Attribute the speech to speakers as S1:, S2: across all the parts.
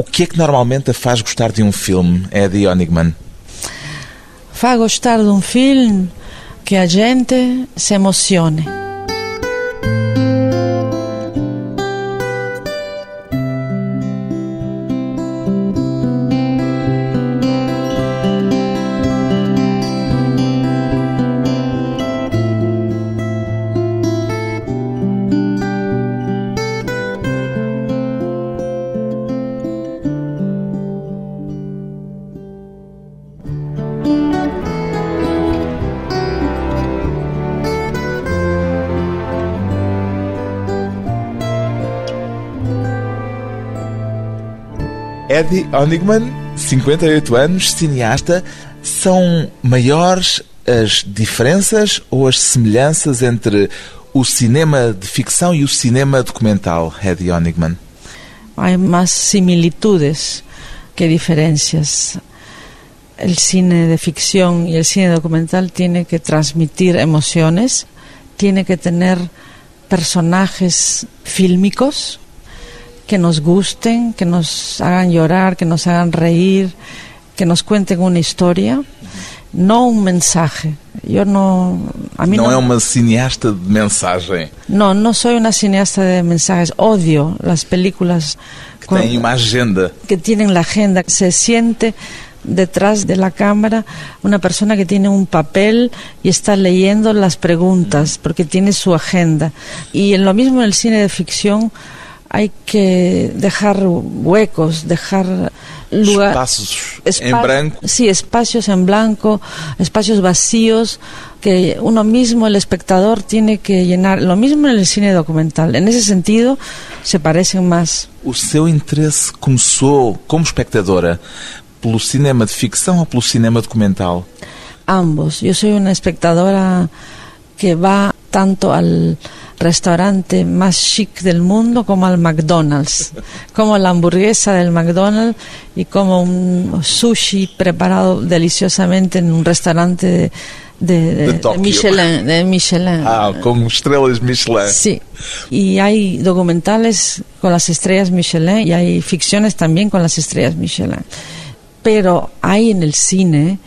S1: O que é que normalmente a faz gostar de um filme, Eddie Onigman?
S2: Fa gostar de um filme que a gente se emocione.
S1: Eddie Onigman, 58 anos, cineasta. São maiores as diferenças ou as semelhanças entre o cinema de ficção e o cinema documental, Eddie Onigman?
S2: Hay más similitudes que diferencias. El cine de ficción y el cine documental tiene que transmitir emociones, tiene que tener personajes fílmicos que nos gusten, que nos hagan llorar, que nos hagan reír, que nos cuenten una historia, no un mensaje. Yo no. A mí
S1: Não
S2: no,
S1: é uma cineasta de mensagem
S2: no, no soy una cineasta de mensajes. Odio las películas
S1: que
S2: con-
S1: tem uma agenda.
S2: que tienen la agenda. Se siente detrás de la cámara una persona que tiene un papel y está leyendo las preguntas porque tiene su agenda. Y en lo mismo en el cine de ficción hay que dejar huecos, dejar lugar.
S1: Espaços em
S2: Espa-
S1: branco.
S2: Sí, espacios en blanco, espacios vacíos que uno mismo, el espectador, tiene que llenar. Lo mismo en el cine documental. En ese sentido, se parecen más.
S1: O seu interesse começou como espectadora pelo cinema de ficção ou pelo cinema documental?
S2: Ambos. Yo soy una espectadora que va tanto al restaurante más chic del mundo como al McDonald's, como la hamburguesa del McDonald's y como un sushi preparado deliciosamente en un restaurante de, de- de-
S1: De.
S2: Michelin. De Michelin.
S1: Ah, com estrelas Michelin.
S2: Sí, y hay documentales con las estrellas Michelin y hay ficciones también con las estrellas Michelin. Pero hay en el cine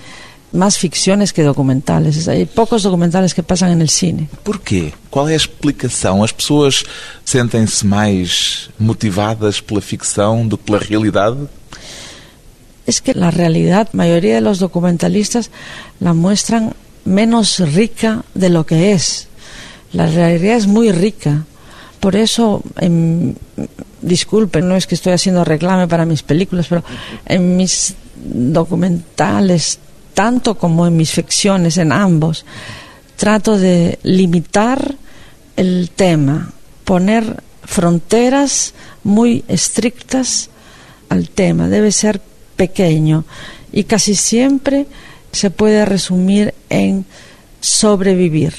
S2: más ficciones que documentales. Hay pocos documentales que pasan en el cine.
S1: Porquê? Qual é a explicação? As pessoas sentem-se mais motivadas pela ficção do que pela realidade?
S2: Es que la realidad, mayoría de los documentalistas la muestran menos rica de lo que es. La realidad es muy rica. Por eso, en- disculpen, no es que estoy haciendo reclame para mis películas, pero en mis documentales, tanto como en mis ficciones, en ambos, trato de limitar el tema, poner fronteras muy estrictas al tema, debe ser pequeño y casi siempre se puede resumir en sobrevivir,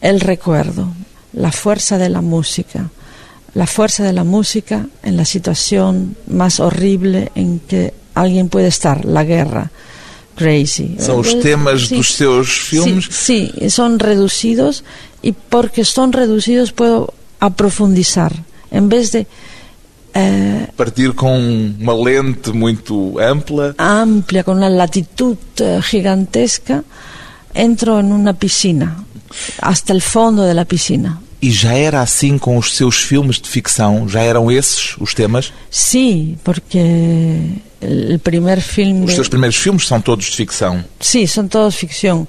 S2: el recuerdo, la fuerza de la música, la fuerza de la música en la situación más horrible en que alguien puede estar, la guerra. Crazy.
S1: São os
S2: Eh,
S1: temas
S2: sí.
S1: dos seus filmes?
S2: Sí, sí, son reducidos y porque son reducidos puedo aprofundizar. En vez de eh,
S1: Partir com uma lente muito ampla.
S2: amplia, con una latitud eh, gigantesca, entro en una piscina, hasta el fondo de la piscina.
S1: E já era assim com os seus filmes de ficção? Já eram esses os temas?
S2: Sí, porque el primer film...
S1: Os
S2: de-
S1: seus primeiros filmes são todos de ficção.
S2: Sí, son todos ficción.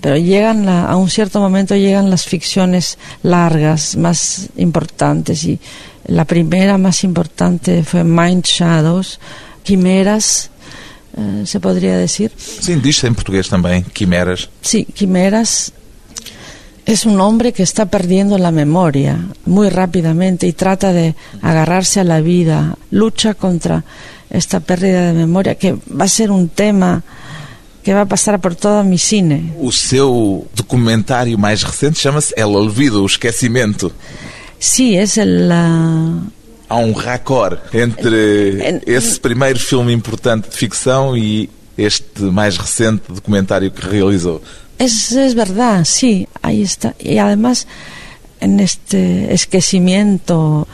S2: Pero llegan la- a un cierto momento llegan las ficciones largas, más importantes. Y la primera más importante fue Mind Shadows, Quimeras, eh, se podría decir.
S1: Sim, diz-se em português também, quimeras.
S2: Sí, Quimeras es un hombre que está perdiendo la memoria muy rápidamente y trata de agarrarse a la vida, lucha contra esta pérdida de memoria, que va a ser un tema que va a pasar por todo mi cine.
S1: O seu documentário mais recente chama-se El Olvido, o Esquecimento.
S2: Sí, es el... ah,
S1: Há um raccord entre
S2: En-
S1: esse primeiro filme importante de ficção e este mais recente documentário que realizou.
S2: es, es verdad, sí, ahí está. Y además, en este esquecimiento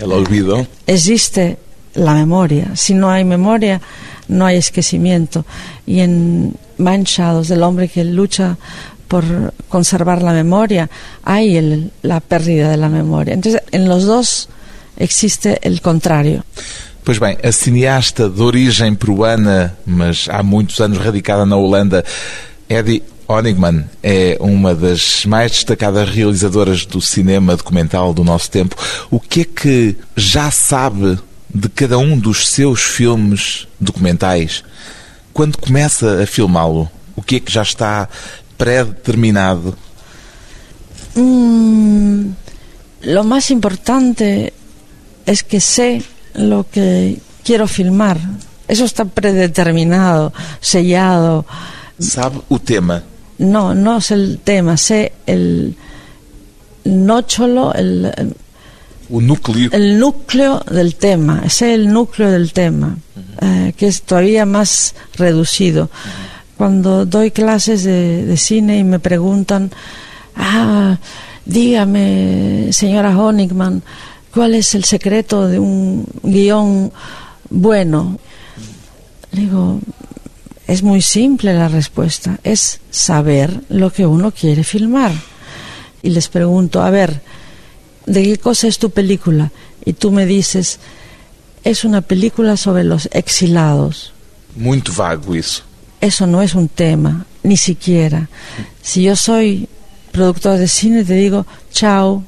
S1: El Olvido.
S2: existe la memoria. Si no hay memoria, no hay esquecimiento. Y en Manchados, del hombre que lucha por conservar la memoria, hay el, la pérdida de la memoria. Entonces, en los dos existe el contrario.
S1: Pois bem, a cineasta de origem peruana, mas há muitos anos radicada na Holanda, Eddie Honigman é uma das mais destacadas realizadoras do cinema documental do nosso tempo. O que é que já sabe de cada um dos seus filmes documentais? Quando começa a filmá-lo, o que é que já está pré-determinado?
S2: Mm, lo más importante es que sé lo que quiero filmar. Eso está predeterminado, sellado.
S1: Sabe o tema?
S2: No, no sé el tema, sé el nócholo, el, el,
S1: núcleo.
S2: el núcleo del tema, sé el núcleo del tema, eh, que es todavía más reducido. Cuando doy clases de, de cine y me preguntan, ah, dígame, señora Honigman, ¿cuál es el secreto de un guion bueno? Digo, es muy simple la respuesta, es saber lo que uno quiere filmar. Y les pregunto, a ver, ¿de qué cosa es tu película? Y tú me dices, es una película sobre los exilados.
S1: Muito vago isso.
S2: Eso no es un tema, ni siquiera. Si yo soy productor de cine, te digo, chao,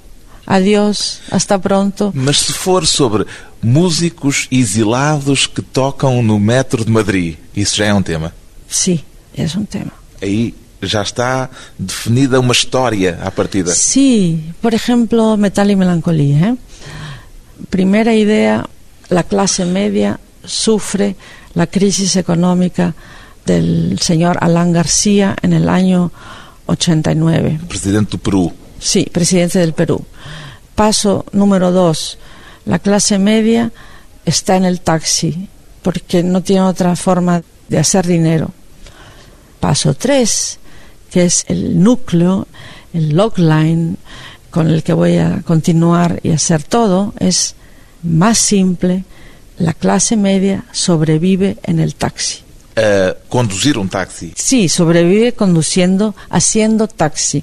S2: adiós, hasta pronto.
S1: Mas se for sobre músicos exilados que tocam no metro de Madrid, isso já é um tema.
S2: Sí, es un tema.
S1: Aí já está definida uma história à partida.
S2: Sí, por ejemplo, Metal y Melancolía. ¿eh? Primera idea, la clase media sufre la crisis económica del señor Alan García en el año 89.
S1: Presidente do Peru.
S2: Sí, presidente del Perú. Paso número dos, la clase media está en el taxi porque no tiene otra forma de hacer dinero. Paso tres, que es el núcleo, el logline con el que voy a continuar y hacer todo, es más simple. La clase media sobrevive en el taxi.
S1: A conduzir um táxi.
S2: Sí, sobrevive conduciendo, haciendo taxi.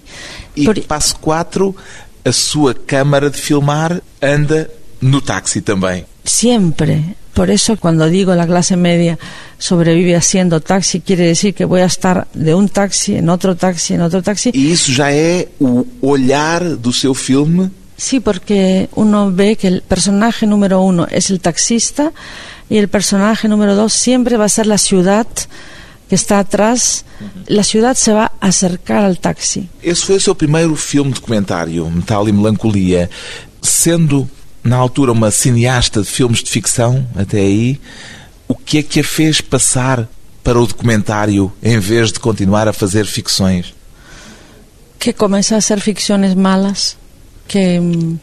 S1: E
S2: Por-
S1: passo 4, a sua câmara de filmar anda no táxi também.
S2: Siempre. Por eso cuando digo la clase media sobrevive haciendo taxi, quiere decir que voy a estar de un taxi en otro taxi, en otro taxi.
S1: E isso já é o olhar do seu filme
S2: Sí, porque uno ve que el personaje número uno es el taxista y el personaje número dos siempre va a ser la ciudad que está atrás. La ciudad se va a acercar al taxi.
S1: Esse foi o seu primeiro filme documentário, Metal e Melancolia. Sendo, na altura, uma cineasta de filmes de ficção, até aí, o que é que a fez passar para o documentário em vez de continuar a fazer ficções?
S2: Que comencé a hacer ficciones malas, que mm,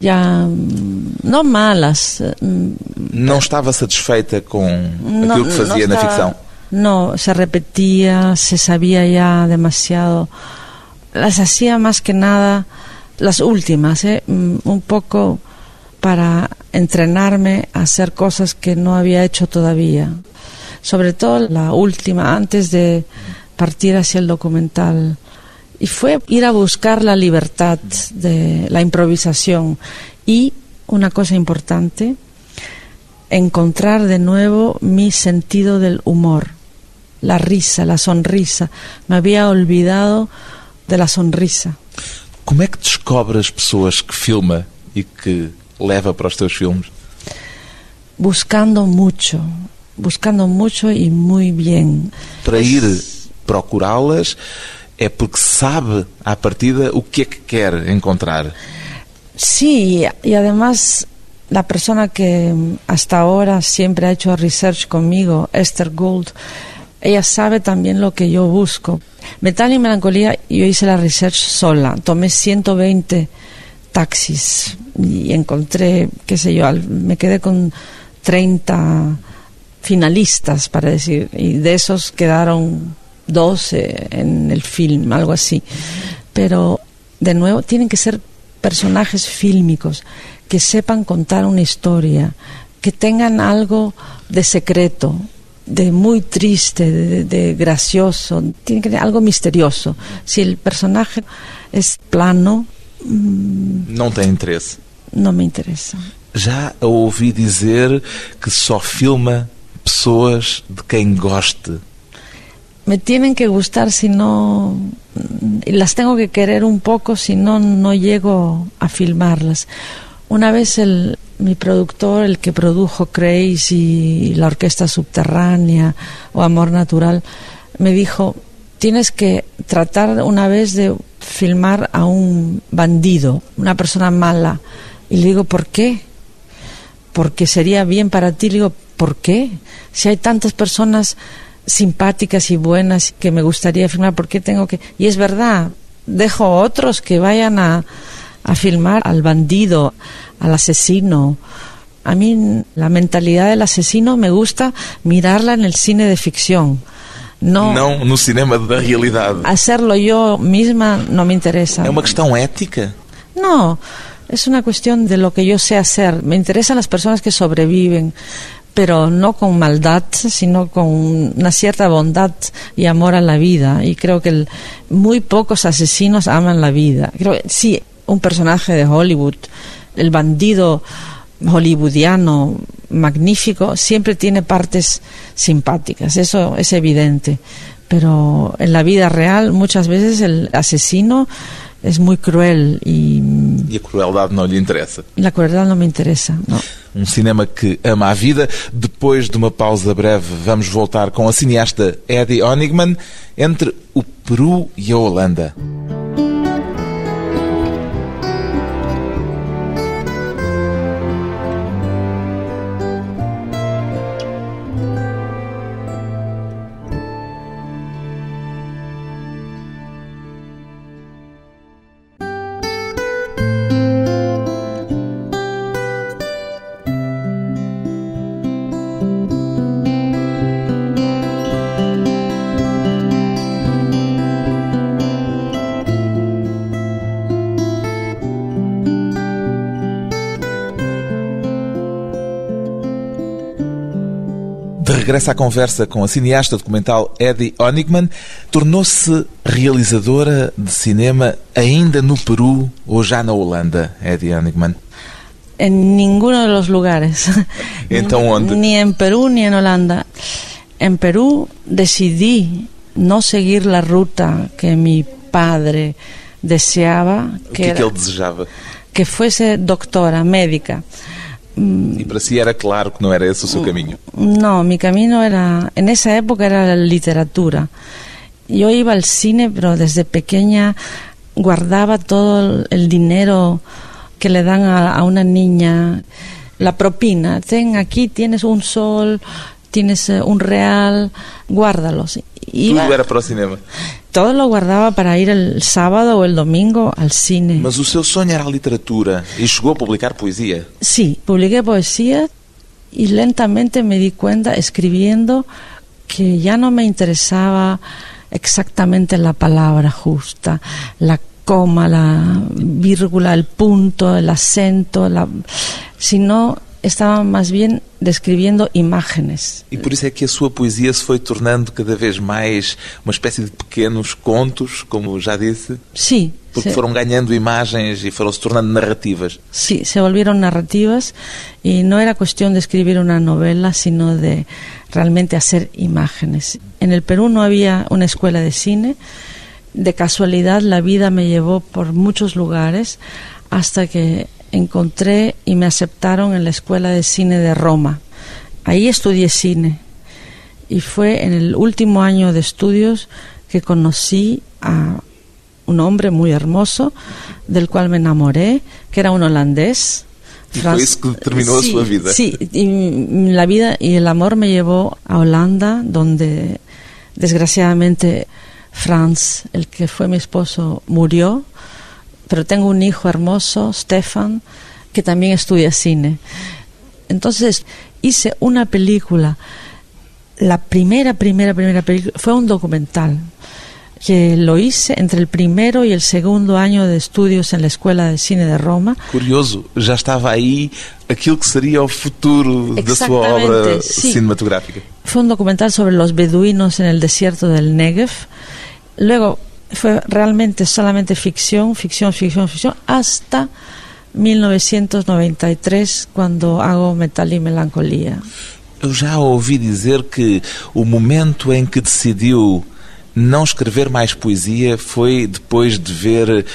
S2: ya, mm, no malas, mm,
S1: Não estava satisfeita com
S2: no,
S1: aquilo que fazia
S2: no
S1: na ficção?
S2: No, se repetía, se sabía ya demasiado. Las hacía más que nada, las últimas, ¿eh? Un poco para entrenarme a hacer cosas que no había hecho todavía. Sobre todo la última, antes de partir hacia el documental. Y fue ir a buscar la libertad de la improvisación. Y una cosa importante, encontrar de nuevo mi sentido del humor, la risa, la sonrisa. Me había olvidado de la sonrisa.
S1: Como é que descobre as pessoas que filma e que leva para os teus filmes?
S2: Buscando mucho, buscando mucho y muy bien.
S1: Para ir procurá-las é porque sabe à partida o que é que quer encontrar.
S2: Sí, y además la persona que hasta ahora siempre ha hecho research conmigo, Esther Gould, ella sabe también lo que yo busco. Metal y melancolía, yo hice la research sola, tomé 120 taxis y encontré, qué sé yo, al- me quedé con 30 finalistas, para decir, y de esos quedaron 12 en el film, algo así. Pero, de nuevo, tienen que ser personajes fílmicos que sepan contar una historia, que tengan algo de secreto, de muy triste, de, de, gracioso, tiene que tener algo misterioso. Si el personaje es plano...
S1: Mmm, não tem interesse.
S2: Não me interessa.
S1: Já a ouvi dizer que só filma pessoas de quem goste.
S2: Me tienen que gustar si no las tengo que querer un poco si no no llego a filmarlas. Una vez el mi productor, el que produjo Crazy, la orquesta subterránea o Amor Natural, me dijo, tienes que tratar una vez de filmar a un bandido, una persona mala. Y le digo, ¿por qué? Porque sería bien para ti. Le digo, ¿por qué? Si hay tantas personas simpáticas y buenas que me gustaría filmar, ¿por qué tengo que...? Y es verdad, dejo a otros que vayan a, a filmar al bandido, al asesino. A mí la mentalidad del asesino me gusta mirarla en el cine de ficción. No,
S1: não no cinema da realidade.
S2: Hacerlo yo misma no me interesa.
S1: É uma questão ética?
S2: No, es una cuestión de lo que yo sé hacer. Me interesan las personas que sobreviven, pero no con maldad, sino con una cierta bondad y amor a la vida. Y creo que el, muy pocos asesinos aman la vida. Creo que sí, un personaje de Hollywood, el bandido hollywoodiano magnífico, siempre tiene partes simpáticas, eso es evidente. Pero en la vida real muchas veces el asesino es muy cruel y...
S1: E a crueldade não lhe interessa.
S2: La crueldade não me interessa, não.
S1: Um cinema que ama a vida. Depois de uma pausa breve, vamos voltar com a cineasta Eddie Onigman entre o Peru e a Holanda. De regresso à conversa com a cineasta documental Eddie Onigman, tornou-se realizadora de cinema ainda no Peru ou já na Holanda, Eddie Onigman?
S2: En ninguno de los lugares.
S1: Então onde?
S2: Ni en Perú ni en Holanda. En Perú decidí no seguir la ruta que mi padre deseaba,
S1: O que, é que ele desejava?
S2: que fuese doctora, médica.
S1: E para si era claro que não era esse o seu caminho.
S2: No, mi camino era, en esa época era la literatura. Yo iba al cine, pero desde pequeña guardaba todo el dinero que le dan a, a una niña, la propina. Ten, aquí tienes un sol, tienes eh, un real, guárdalos. Iba-
S1: era para o cinema.
S2: todo lo guardaba para ir el sábado o el domingo al cine.
S1: Mas o seu sonho era a literatura e chegou a publicar poesia.
S2: Sí, publiqué poesía y lentamente me di cuenta escribiendo que ya no me interesaba exactamente la palabra justa, la coma, la vírgula, el punto, el acento, la, sino estaba más bien describiendo imágenes.
S1: E por isso é que a sua poesia se foi tornando cada vez mais uma espécie de pequenos contos, como já disse,
S2: Sí,
S1: porque
S2: se-
S1: foram ganhando imagens e foram se tornando narrativas.
S2: Sí, se volvieron narrativas y no era cuestión de escribir una novela, sino de realmente hacer imágenes. En el Perú no había una escuela de cine. De casualidad la vida me llevó por muchos lugares hasta que encontré y me aceptaron en la Escuela de Cine de Roma. Ahí estudié cine y fue en el último año de estudios que conocí a un hombre muy hermoso del cual me enamoré, que era un holandés.
S1: Y fue eso que
S2: Sí,
S1: su vida.
S2: Sí, y la vida y el amor me llevó a Holanda, donde desgraciadamente Franz, el que fue mi esposo, murió, pero tengo un hijo hermoso, Stefan, que también estudia cine. Entonces hice una película, la primera, primera, primera película, fue un documental. que lo hice entre el primero y el segundo año de estudios en la Escuela de Cine de Roma.
S1: Curioso, já estava aí aquilo que seria o futuro da sua obra
S2: sí.
S1: cinematográfica.
S2: Fue un documental sobre los beduinos en el desierto del Negev. Luego fue realmente solamente ficción, ficción, ficción, ficción, hasta 1993, quando hago Metal e Melancolia.
S1: Eu já ouvi dizer que o momento em que decidiu não escrever mais poesia foi depois de ver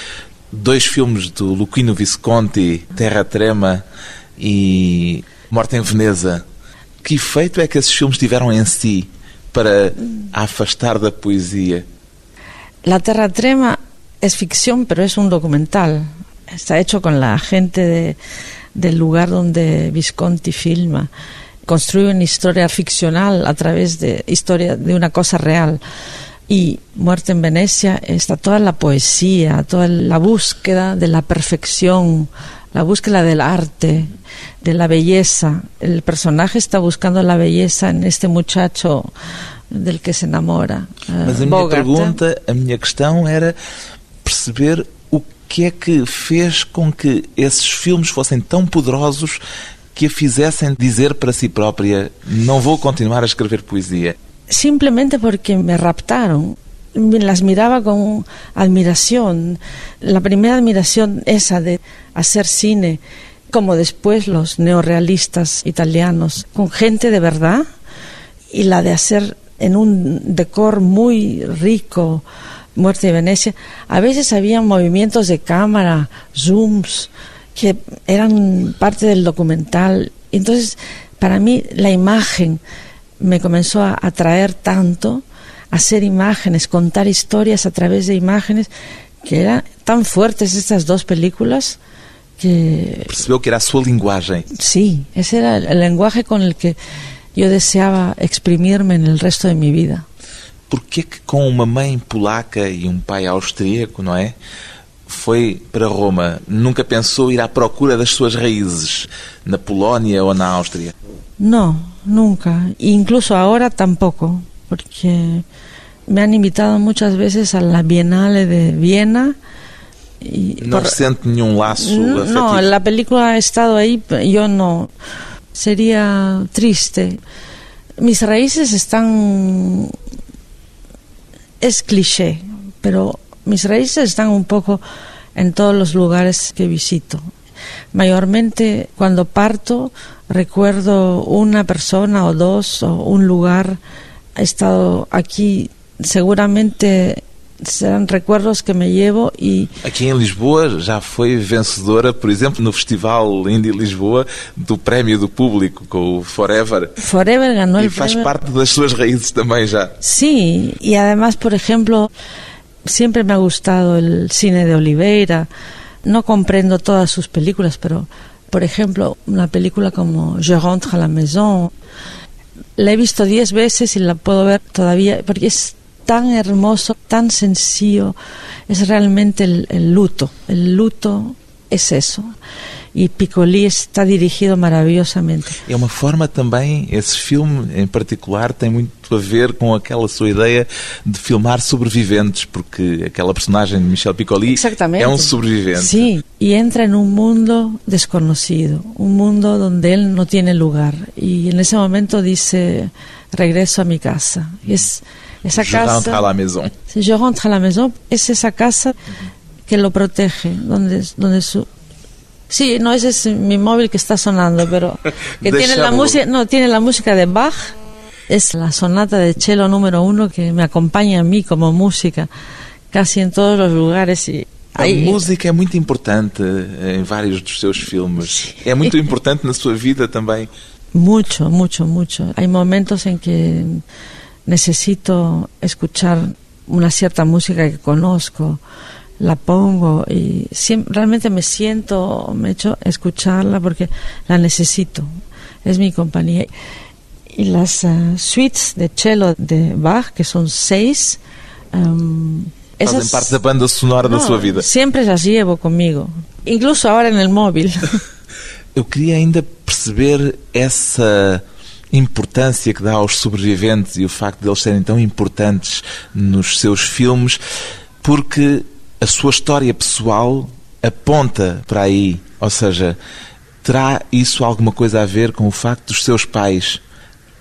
S1: dois filmes do Luquino Visconti, Terra Trema e Morte em Veneza. Que efeito é que esses filmes tiveram em si para afastar da poesia?
S2: La Terra Trema es ficción, pero es un documental. Está hecho con la gente de, del lugar donde Visconti filma. Construye una historia ficcional a través de historia de una cosa real. Y Muerte en Venecia está toda la poesía, toda la búsqueda de la perfección, la búsqueda del arte, de la belleza. El personaje está buscando la belleza en este muchacho del que se enamora.
S1: Mas a minha pergunta, a minha questão era perceber o que é que fez com que esses filmes fossem tão poderosos que a fizessem dizer para si própria: não vou continuar a escrever poesia.
S2: Simplemente porque me raptaron. Las miraba con admiración. La primera admiración esa de hacer cine, como después los neorealistas italianos, con gente de verdad, y la de hacer en un decor muy rico, Muerte de Venecia, a veces había movimientos de cámara, zooms, que eran parte del documental. Entonces, para mí, la imagen me comenzó a atraer tanto, hacer imágenes, contar historias a través de imágenes, que eran tan fuertes estas dos películas que...
S1: Percebeu que era a sua linguagem.
S2: Sí, ese era el lenguaje con el que yo deseaba exprimirme en el resto de mi vida.
S1: Por que que com uma mãe polaca e um pai austríaco, não é? Foi para Roma. Nunca pensou ir à procura das suas raízes na Polónia ou na Áustria?
S2: No, nunca. Incluso ahora tampoco, porque me han invitado muchas veces a la Bienale de Viena. Y
S1: Não
S2: por-
S1: sente nenhum laço afetivo?
S2: No, la película ha estado ahí, yo no. Sería triste. Mis raíces están... Es cliché, pero mis raíces están un poco en todos los lugares que visito. Mayormente cuando parto recuerdo una persona o dos o un lugar. He estado aquí, seguramente serán recuerdos que me llevo y
S1: Aqui em Lisboa já foi vencedora, por exemplo, no Festival Indie Lisboa, do Prémio do Público com o Forever.
S2: Forever ganó
S1: E faz parte das suas raízes também já.
S2: Sí, y además, por ejemplo, siempre me ha gustado el cine de Oliveira. No comprendo todas sus películas, pero, por ejemplo, una película como Je rentre à la maison, la he visto diez veces y la puedo ver todavía, porque es tan hermoso, tan sencillo, es realmente el, luto. El luto es eso. Y Piccoli está dirigido maravillosamente.
S1: É uma forma também, esse filme em particular, tem muito a ver com aquela sua ideia de filmar sobreviventes, porque aquela personagem de Michel Piccoli é um sobrevivente.
S2: Sí, y entra en un mundo desconocido, un mundo donde él no tiene lugar. Y en ese momento dice, regreso a mi casa. Es esa
S1: Je rentre à
S2: casa,
S1: la maison.
S2: yo rentre a la maison, es esa casa que lo protege, donde, donde su... Sí, no, ese es mi móvil que está sonando, pero que tiene la música, no, tiene la música de Bach, es la sonata de cello número uno que me acompaña a mí como música casi en todos los lugares y
S1: A música é muito importante em vários dos seus filmes. É muito importante na sua vida também.
S2: Mucho, mucho, mucho. Hay momentos en que necesito escuchar una cierta música que conozco, la pongo y siem- realmente me siento, me echo a escucharla porque la necesito. Es mi compañía. Y las eh, suites de cello de Bach, que son seis,
S1: Fazem
S2: esas-
S1: parte da banda sonora da
S2: No,
S1: sua vida.
S2: Siempre las llevo conmigo, incluso ahora en el móvil.
S1: Eu queria ainda perceber essa importância que dá aos sobreviventes e o facto de eles serem tão importantes nos seus filmes, porque a sua história pessoal aponta para aí. Ou seja, terá isso alguma coisa a ver com o facto dos seus pais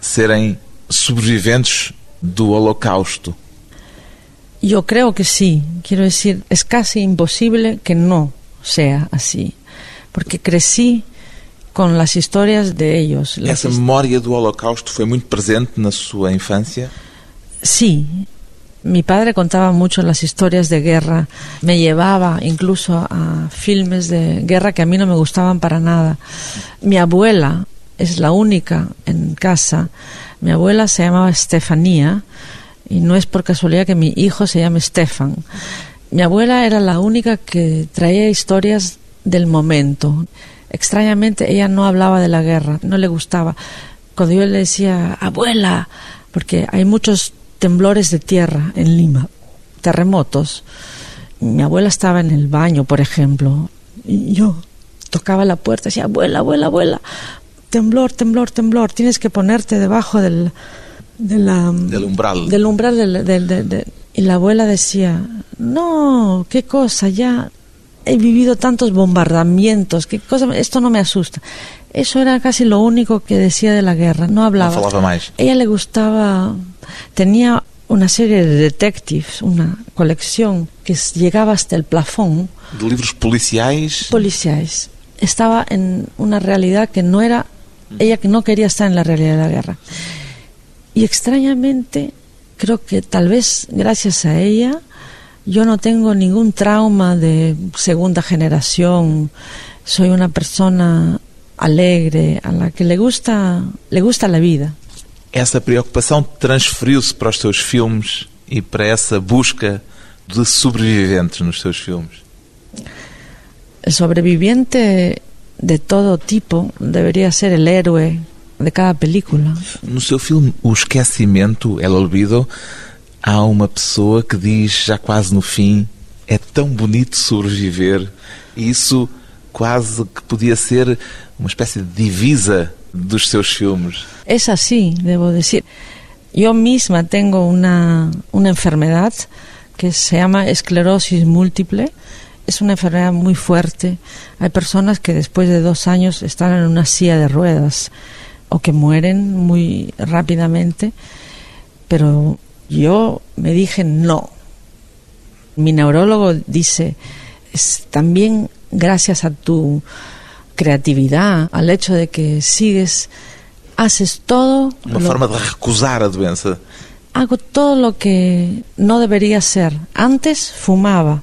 S1: serem sobreviventes do Holocausto?
S2: Yo creo que sí. Quiero decir, es casi imposible que no sea así. Porque crecí con las historias de ellos.
S1: Essa memória do Holocausto foi muito presente na sua infância?
S2: Sí. Mi padre contaba mucho las historias de guerra, me llevaba incluso a filmes de guerra que a mí no me gustaban para nada. Mi abuela es la única en casa. Mi abuela se llamaba Estefanía y no es por casualidad que mi hijo se llame Stefan. Mi abuela era la única que traía historias del momento. Extrañamente ella no hablaba de la guerra, no le gustaba. Cuando yo le decía, abuela, porque hay muchos temblores de tierra en Lima, terremotos. Mi abuela estaba en el baño, por ejemplo, y yo tocaba la puerta y decía, abuela, abuela, abuela, temblor, temblor, temblor, tienes que ponerte debajo del, de la,
S1: del umbral.
S2: Del umbral del, del, del, y la abuela decía, no, qué cosa, ya he vivido tantos bombardamientos, qué cosa, esto no me asusta. Eso era casi lo único que decía de la guerra, no hablaba.
S1: No más.
S2: Ella le gustaba, tenía una serie de detectives, una colección que llegaba hasta el plafón.
S1: De libros policiais.
S2: Policiais. Estaba en una realidad que no era, ella que no quería estar en la realidad de la guerra. Y extrañamente, creo que tal vez gracias a ella, yo no tengo ningún trauma de segunda generación. Soy una persona alegre, a la que le gusta, le gusta la vida.
S1: Essa preocupação transferiu-se para os seus filmes e para essa busca de sobreviventes nos seus filmes?
S2: El sobreviviente de todo tipo debería ser el héroe de cada película.
S1: No seu filme O Esquecimento, El Olvido, há uma pessoa que diz, já quase no fim, é tão bonito sobreviver. E isso quase que podia ser uma espécie de divisa dos seus filmes.
S2: Es así, debo decir. Yo misma tengo una, una enfermedad que se llama esclerosis múltiple. Es una enfermedad muy fuerte. Hay personas que después de dos años están en una silla de ruedas o que mueren muy rápidamente. Pero yo me dije no. Mi neurólogo dice, también gracias a tu creatividad, al hecho de que sigues, haces todo. Lo-
S1: forma de recusar a doença.
S2: hago todo lo que no debería ser. Antes fumaba.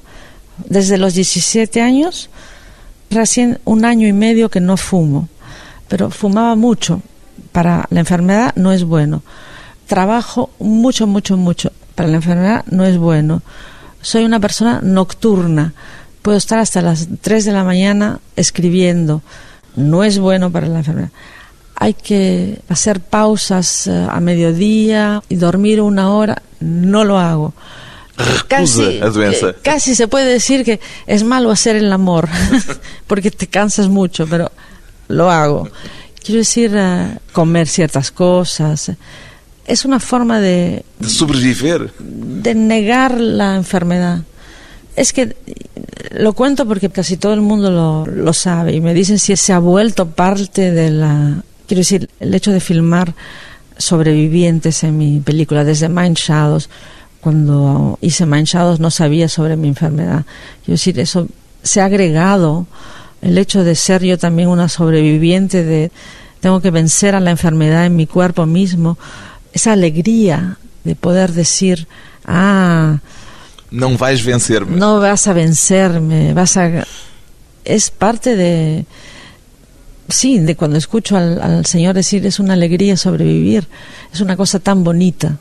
S2: Desde los 17 años, recién un año y medio que no fumo. Pero fumaba mucho. Para la enfermedad no es bueno. Trabajo mucho, mucho, mucho. Para la enfermedad no es bueno. Soy una persona nocturna. Puedo estar hasta las 3 de la mañana escribiendo. No es bueno para la enfermedad hay que hacer pausas eh, a mediodía y dormir una hora, no lo hago.
S1: Doença.
S2: eh, casi se puede decir que es malo hacer el amor, porque te cansas mucho, pero lo hago. Quiero decir, eh, comer ciertas cosas. Es una forma de,
S1: De sobreviver.
S2: de negar la enfermedad. Es que lo cuento porque casi todo el mundo lo, lo sabe y me dicen si se ha vuelto parte de la... Quiero decir, el hecho de filmar sobrevivientes en mi película, desde Mind Shadows, cuando hice Mind Shadows no sabía sobre mi enfermedad. Quiero decir, eso se ha agregado el hecho de ser yo también una sobreviviente, de tengo que vencer a la enfermedad en mi cuerpo mismo, esa alegría de poder decir, ah,
S1: Não vais vencer-me.
S2: no vas a vencerme, vas a... Es parte de... Sí, de cuando escucho al, al Señor decir es una alegría sobrevivir, es una cosa tan bonita,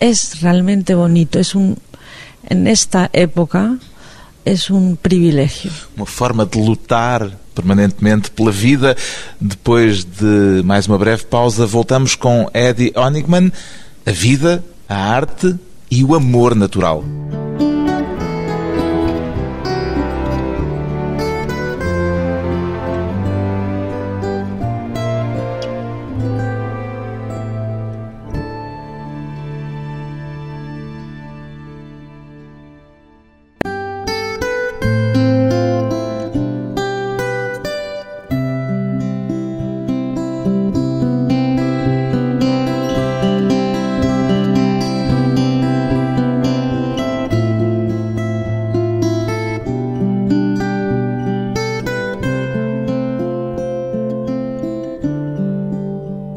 S2: es realmente bonito, es un... En esta época es un privilegio.
S1: Uma forma de lutar permanentemente pela vida. Depois de mais uma breve pausa, voltamos com Eddie Honigman, a vida, a arte e o amor natural.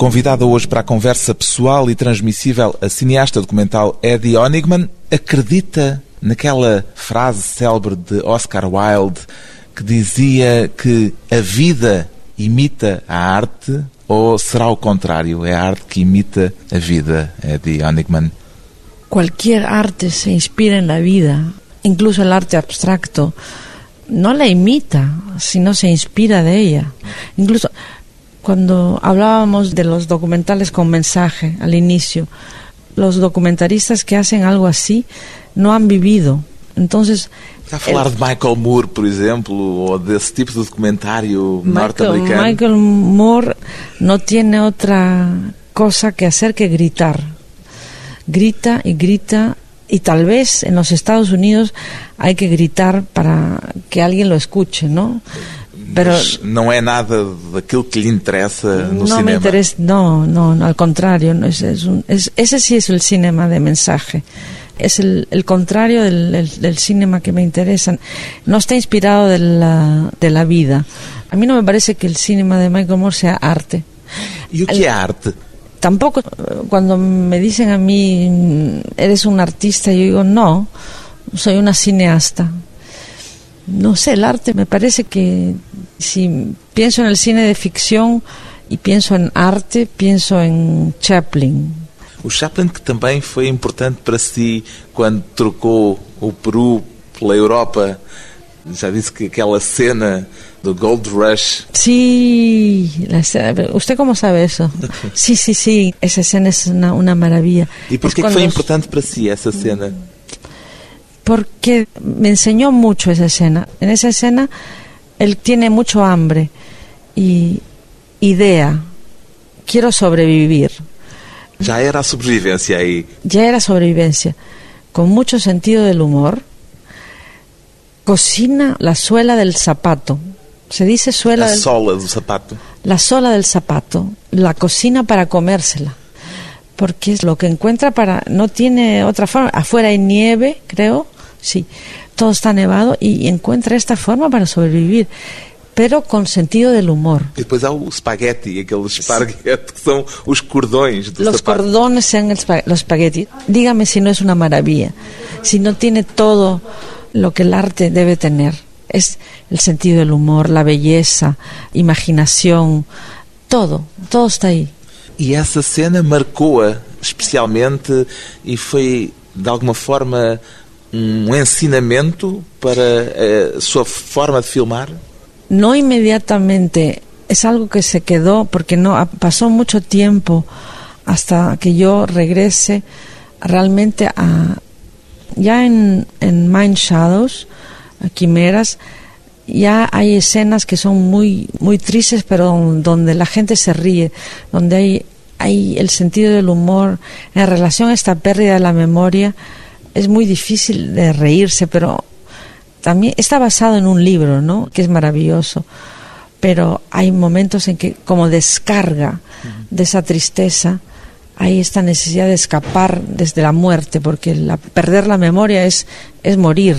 S1: Convidada hoje para a conversa pessoal e transmissível, a cineasta documental Eddie Onigman acredita naquela frase célebre de Oscar Wilde que dizia que a vida imita a arte ou será o contrário? É a arte que imita a vida, Eddie Onigman.
S2: Cualquier arte se inspira en la vida, incluso el arte abstracto. No la imita, sino se inspira de ella. Incluso cuando hablábamos de los documentales con mensaje al inicio, los documentaristas que hacen algo así no han vivido. Entonces,
S1: Está a falar de Michael Moore, por exemplo, ou desse tipo de documentário
S2: Michael,
S1: norte-americano?
S2: Michael Moore no tiene otra cosa que hacer que gritar. Grita y grita y tal vez en los Estados Unidos hay que gritar para que alguien lo escuche, ¿no? Pero
S1: Mas não é nada daquilo que lhe interessa no
S2: me
S1: cinema.
S2: interesa, no, no, no, al contrario, no, es, es un- es- ese sí es el cinema de mensaje. Es el, el contrario del, del- del cinema que me interesa. No está inspirado de la, de la vida. A mí no me parece que el cinema de Michael Moore sea arte.
S1: E o que é arte?
S2: Tampoco cuando me dicen a mí, eres un artista, yo digo, no, soy una cineasta. No sé, el arte me parece que si pienso en el cine de ficción y pienso en arte, pienso en Chaplin.
S1: O Chaplin, que também foi importante para si quando trocou o Peru pela Europa, já disse que aquela cena do Gold Rush
S2: Sí, la escena- ¿usted cómo sabe eso? Sí, sí, sí, esa escena es una, una maravilla.
S1: E por
S2: Es
S1: que foi importante para si essa cena?
S2: Porque me enseñó mucho esa escena. En esa escena él tiene mucho hambre y idea, quiero sobrevivir.
S1: Já era a sobrevivência aí.
S2: Ya era sobrevivencia, con mucho sentido del humor. Cocina la suela del zapato. Se dice suela
S1: A
S2: del
S1: sola do sapato.
S2: la sola del zapato, la cocina para comérsela, porque es lo que encuentra para, no tiene otra forma, afuera hay nieve, creo, sí, todo está nevado y encuentra esta forma para sobrevivir, pero con sentido del humor.
S1: E depois há o spaghetti, aqueles esparguete que são os cordões do
S2: Los cordones sean el los espaguetis. Dígame si no es una maravilla, si no tiene todo lo que el arte debe tener. Es el sentido del humor, la belleza, imaginación, todo, todo está ahí.
S1: E essa cena marcou-a especialmente e foi, de alguma forma, um ensinamento para a sua forma de filmar?
S2: no inmediatamente es algo que se quedó porque no ha- pasó mucho tiempo hasta que yo regrese realmente a ya en, en Mind Shadows a Quimeras ya hay escenas que son muy muy tristes pero donde la gente se ríe donde hay hay el sentido del humor en relación a esta pérdida de la memoria es muy difícil de reírse pero también está basado en un libro, ¿no? Que es maravilloso. Pero hay momentos en que, como descarga de esa tristeza, hay esta necesidad de escapar desde la muerte, porque la- perder la memoria es, es morir.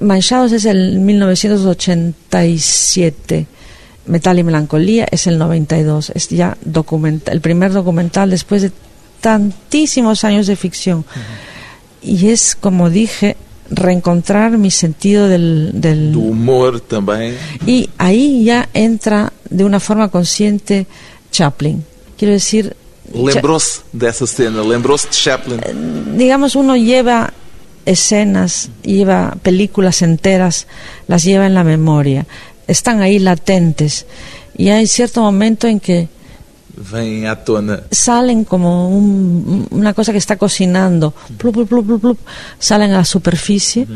S2: Manchados es el 1987. Metal y Melancolía es el 92. Es ya el primer documental después de tantísimos años de ficción. Y es, como dije, reencontrar mi sentido del,
S1: humor também.
S2: y ahí ya entra de una forma consciente Chaplin. Quiero decir,
S1: Lembrou-se dessa cena, lembrou-se de Chaplin.
S2: digamos, uno lleva escenas, lleva películas enteras, las lleva en la memoria, están ahí latentes y hay cierto momento en que
S1: Vem à tona.
S2: salen como un- una cosa que está cocinando, plup, plup, plup, salen a la superficie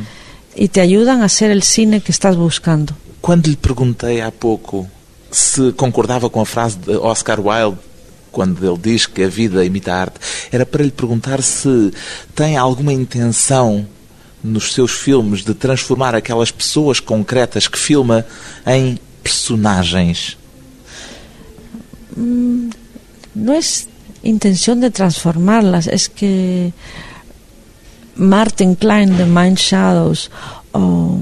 S2: y te ayudan a hacer el cine que estás buscando.
S1: Quando lhe perguntei há pouco se concordava com a frase de Oscar Wilde, quando ele diz que a vida imita a arte, era para lhe perguntar se tem alguma intenção nos seus filmes de transformar aquelas pessoas concretas que filma em personagens.
S2: No es intención de transformarlas, es que Martin Klein de Mind Shadows o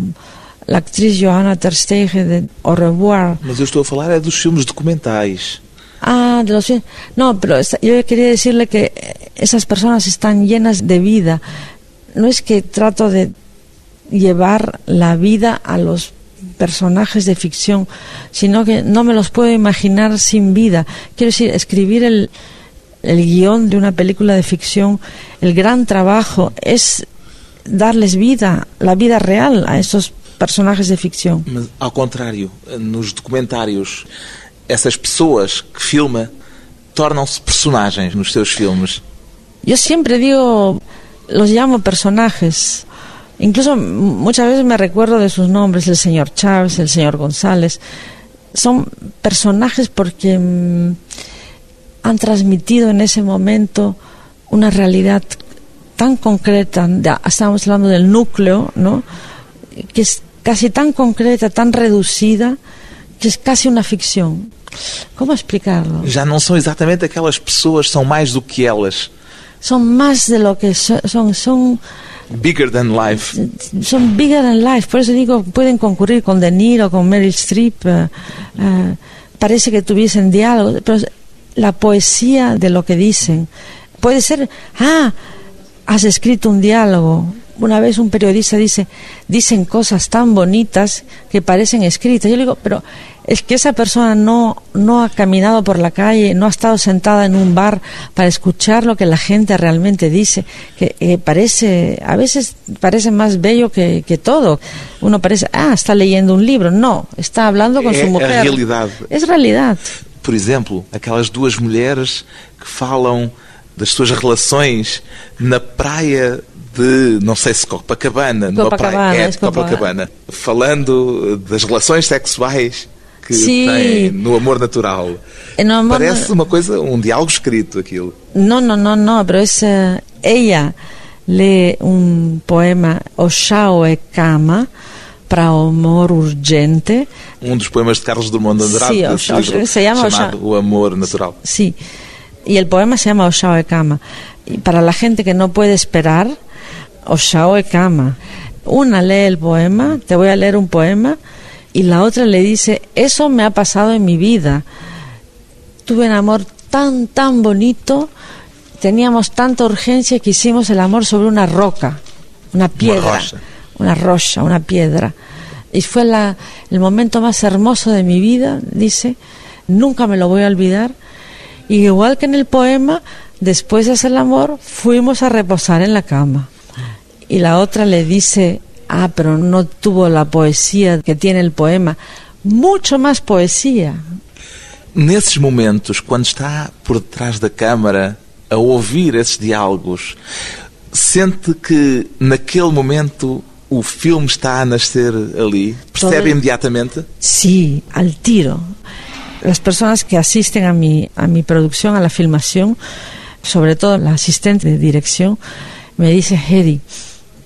S2: la actriz Johanna Terstegen de Au revoir
S1: Mas eu estou a falar é dos filmes documentais.
S2: Ah, de los No, pero yo quería decirle que esas personas están llenas de vida. No es que trato de llevar la vida a los personajes de ficción, sino que no me los puedo imaginar sin vida. Quiero decir, escribir el, el guion de una película de ficción, el gran trabajo es darles vida, la vida real a esos personajes de ficção.
S1: Mas, ao contrário, nos documentários, essas pessoas que filma tornam-se personagens nos seus filmes.
S2: Eu sempre digo, los llamo personajes. Incluso muchas veces me recuerdo de sus nombres, el señor Chávez, el señor González. Son personajes porque han transmitido en ese momento una realidad tan concreta, estamos hablando del núcleo, ¿no? que es casi tan concreta, tan reducida, que es casi una ficción. Como explicarlo?
S1: Já não são exatamente aquelas pessoas, são mais do que elas.
S2: São mais de lo que son, son
S1: bigger than life.
S2: Son bigger than life, por eso digo, pueden concurrir con De Niro, con Meryl Streep, uh, uh, parece que tuviesen diálogo, pero la poesía de lo que dicen puede ser, ah, has escrito un diálogo, una vez un periodista dice, dicen cosas tan bonitas que parecen escritas. Yo le digo, pero es que esa persona no, no ha caminado por la calle, no ha estado sentada en un bar para escuchar lo que la gente realmente dice, que eh, parece, a veces parece más bello que, que, todo. Uno parece, ah, está leyendo un libro. No, está hablando con su mujer. Es realidad.
S1: Por exemplo, aquelas duas mulheres que falam das suas relações na praia de, não sei se Copacabana, numa
S2: Copacabana,
S1: praia, é de Copacabana, falando das relações sexuais que
S2: sí.
S1: tem no amor natural.
S2: No amor
S1: Parece uma coisa, um diálogo escrito aquilo.
S2: No, no, no, no, pero es uh, ella lee un poema Oshao e Kama para o amor urgente.
S1: Um dos poemas de Carlos Drummond de Andrade,
S2: sí,
S1: desse livro,
S2: se llama
S1: chamado O Amor Natural.
S2: Sí, y el poema se llama Oshao e Kama. Y para la gente que no puede esperar, Oshao e Kama. Una lee el poema, te voy a leer un poema, y la otra le dice, eso me ha pasado en mi vida. Tuve un amor tan, tan bonito, teníamos tanta urgencia que hicimos el amor sobre una roca, una piedra,
S1: Una rocha.
S2: una rocha, una piedra. Y fue la, el momento más hermoso de mi vida, dice, nunca me lo voy a olvidar. Y igual que en el poema, después de hacer el amor, fuimos a reposar en la cama. Y la otra le dice, ah, pero no tuvo la poesía que tiene el poema. Mucho más poesía.
S1: Nesses momentos, quando está por detrás da câmara a ouvir esses diálogos, sente que naquele momento o filme está a nascer ali? Percebe
S2: Todo-
S1: imediatamente?
S2: Sí, al tiro. Las personas que asisten a mi, a mi producción, a la filmación, sobre todo la asistente de dirección, me dice, Hedy,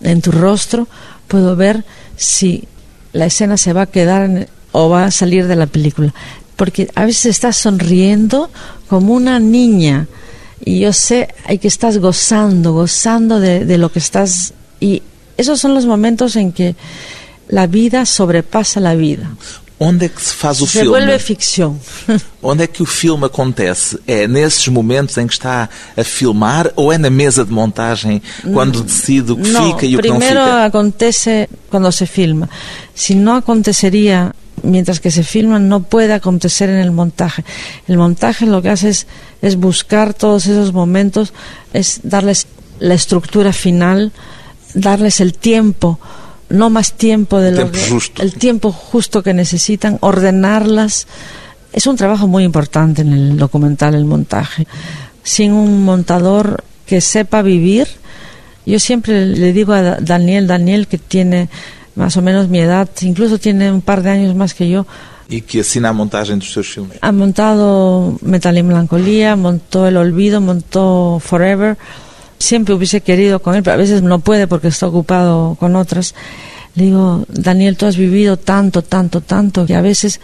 S2: en tu rostro puedo ver si la escena se va a quedar o va a salir de la película. Porque a veces estás sonriendo como una niña y yo sé que estás gozando, gozando de, de lo que estás... Y esos son los momentos en que la vida sobrepasa la vida.
S1: Onde é que se faz o
S2: Se
S1: filme?
S2: vuelve ficción.
S1: Onde é que o filme acontece? É nesses momentos em que está a filmar ou é na mesa de montagem quando decide o que
S2: no,
S1: fica e o que não fica?
S2: acontece cuando se filma. Si no acontecería mientras que se filma, no puede acontecer en el montaje. El montaje lo que hace es, es buscar todos esos momentos, es darles la estructura final, darles el tiempo, no más tiempo de lo
S1: Tiempo
S2: que, el tiempo justo que necesitan, ordenarlas. Es un trabajo muy importante en el documental, el montaje. Sin un montador que sepa vivir, yo siempre le digo a Da- Daniel, Daniel que tiene más o menos mi edad, incluso tiene un par de años más que yo,
S1: E que assina a montagem dos seus filmes.
S2: ha montado Metal y Melancolía, montó El Olvido, montó Forever. Siempre hubiese querido con él, pero a veces no puede porque está ocupado con otras. Le digo, Daniel, tú has vivido tanto, tanto, tanto, que a veces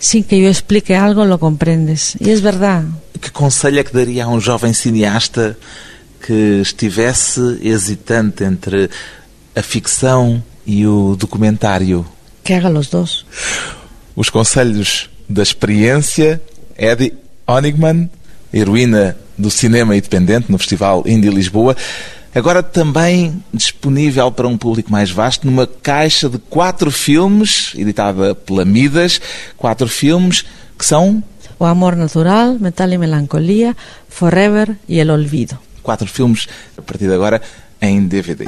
S2: sin que yo explique algo lo comprendes. Y es verdad.
S1: Que conselho é que daria a um jovem cineasta que estivesse hesitante entre a ficção e o documentário?
S2: Que haga los dos.
S1: Os conselhos da experiência, Eddie Honigman, heroína do cinema independente no Festival Indie Lisboa. Agora também disponível para um público mais vasto numa caixa de quatro filmes, editada pela Midas, quatro filmes que são...
S2: O Amor Natural, Metal e Melancolia, Forever e El Olvido.
S1: Quatro filmes, a partir de agora, em DVD.